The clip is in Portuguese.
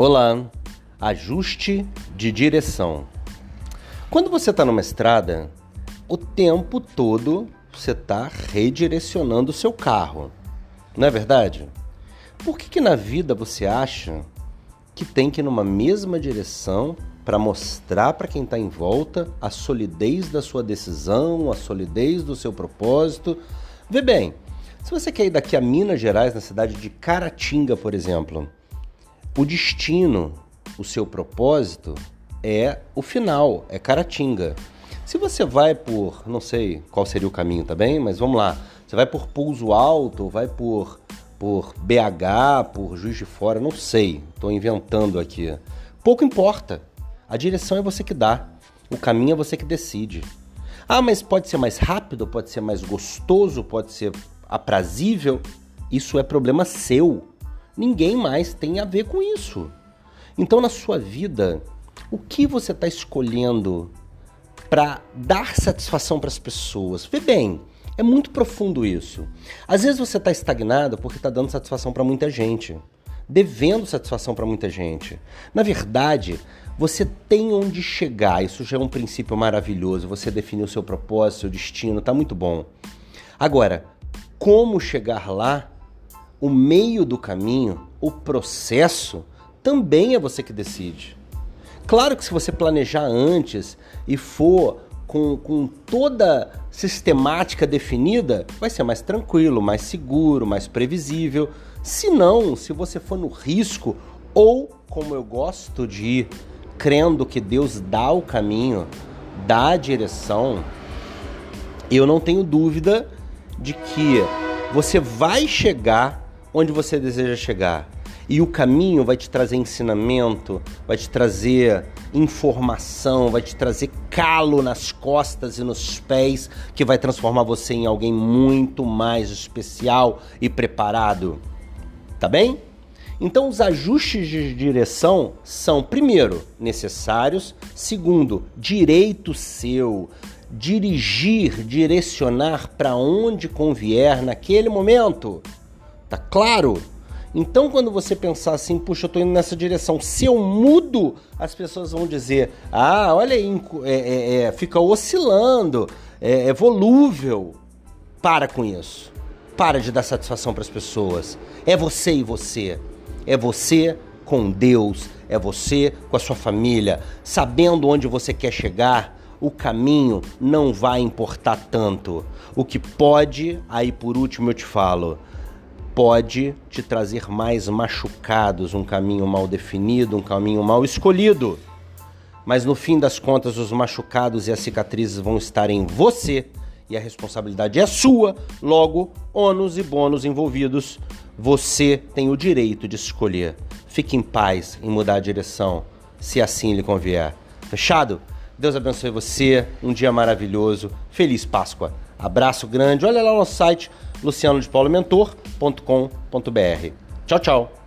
Olá, ajuste de direção. Quando você está numa estrada, o tempo todo você está redirecionando o seu carro, não é verdade? Por que, que na vida você acha que tem que ir numa mesma direção para mostrar para quem está em volta a solidez da sua decisão, a solidez do seu propósito? Vê bem, se você quer ir daqui a Minas Gerais, na cidade de Caratinga, por exemplo, o destino, o seu propósito é o final, é Caratinga. Se você vai por, não sei qual seria o caminho também, mas vamos lá. Você vai por Pouso Alto, vai por por BH, por Juiz de Fora, não sei. Estou inventando aqui. Pouco importa. A direção é você que dá. O caminho é você que decide. Ah, mas pode ser mais rápido, pode ser mais gostoso, pode ser aprazível. Isso é problema seu. Ninguém mais tem a ver com isso. Então, na sua vida, o que você está escolhendo para dar satisfação para as pessoas? Vê bem, é muito profundo isso. Às vezes você está estagnado porque está dando satisfação para muita gente, devendo satisfação para muita gente. Na verdade, você tem onde chegar. Isso já é um princípio maravilhoso. Você definiu seu propósito, seu destino, tá muito bom. Agora, como chegar lá o meio do caminho, o processo, também é você que decide. Claro que se você planejar antes e for com, com toda sistemática definida, vai ser mais tranquilo, mais seguro, mais previsível. Se não, se você for no risco, ou como eu gosto de ir, crendo que Deus dá o caminho, dá a direção, eu não tenho dúvida de que você vai chegar onde você deseja chegar. E o caminho vai te trazer ensinamento, vai te trazer informação, vai te trazer calo nas costas e nos pés, que vai transformar você em alguém muito mais especial e preparado. Tá bem? Então, os ajustes de direção são, primeiro, necessários, segundo, direito seu. Dirigir, direcionar para onde convier naquele momento. Tá claro? Então, quando você pensar assim, puxa, eu tô indo nessa direção, se eu mudo, as pessoas vão dizer: ah, olha aí, é, é, é, fica oscilando, é, é volúvel. Para com isso. Para de dar satisfação para as pessoas. É você e você. É você com Deus. É você com a sua família. Sabendo onde você quer chegar, o caminho não vai importar tanto. O que pode, aí por último eu te falo, pode te trazer mais machucados, um caminho mal definido, um caminho mal escolhido. Mas no fim das contas, os machucados e as cicatrizes vão estar em você e a responsabilidade é sua. Logo, ônus e bônus envolvidos, você tem o direito de escolher. Fique em paz em mudar a direção, se assim lhe convier. Fechado? Deus abençoe você. Um dia maravilhoso. Feliz Páscoa. Abraço grande. Olha lá no nosso site lucianodepaulomentor.com.br. Tchau, tchau.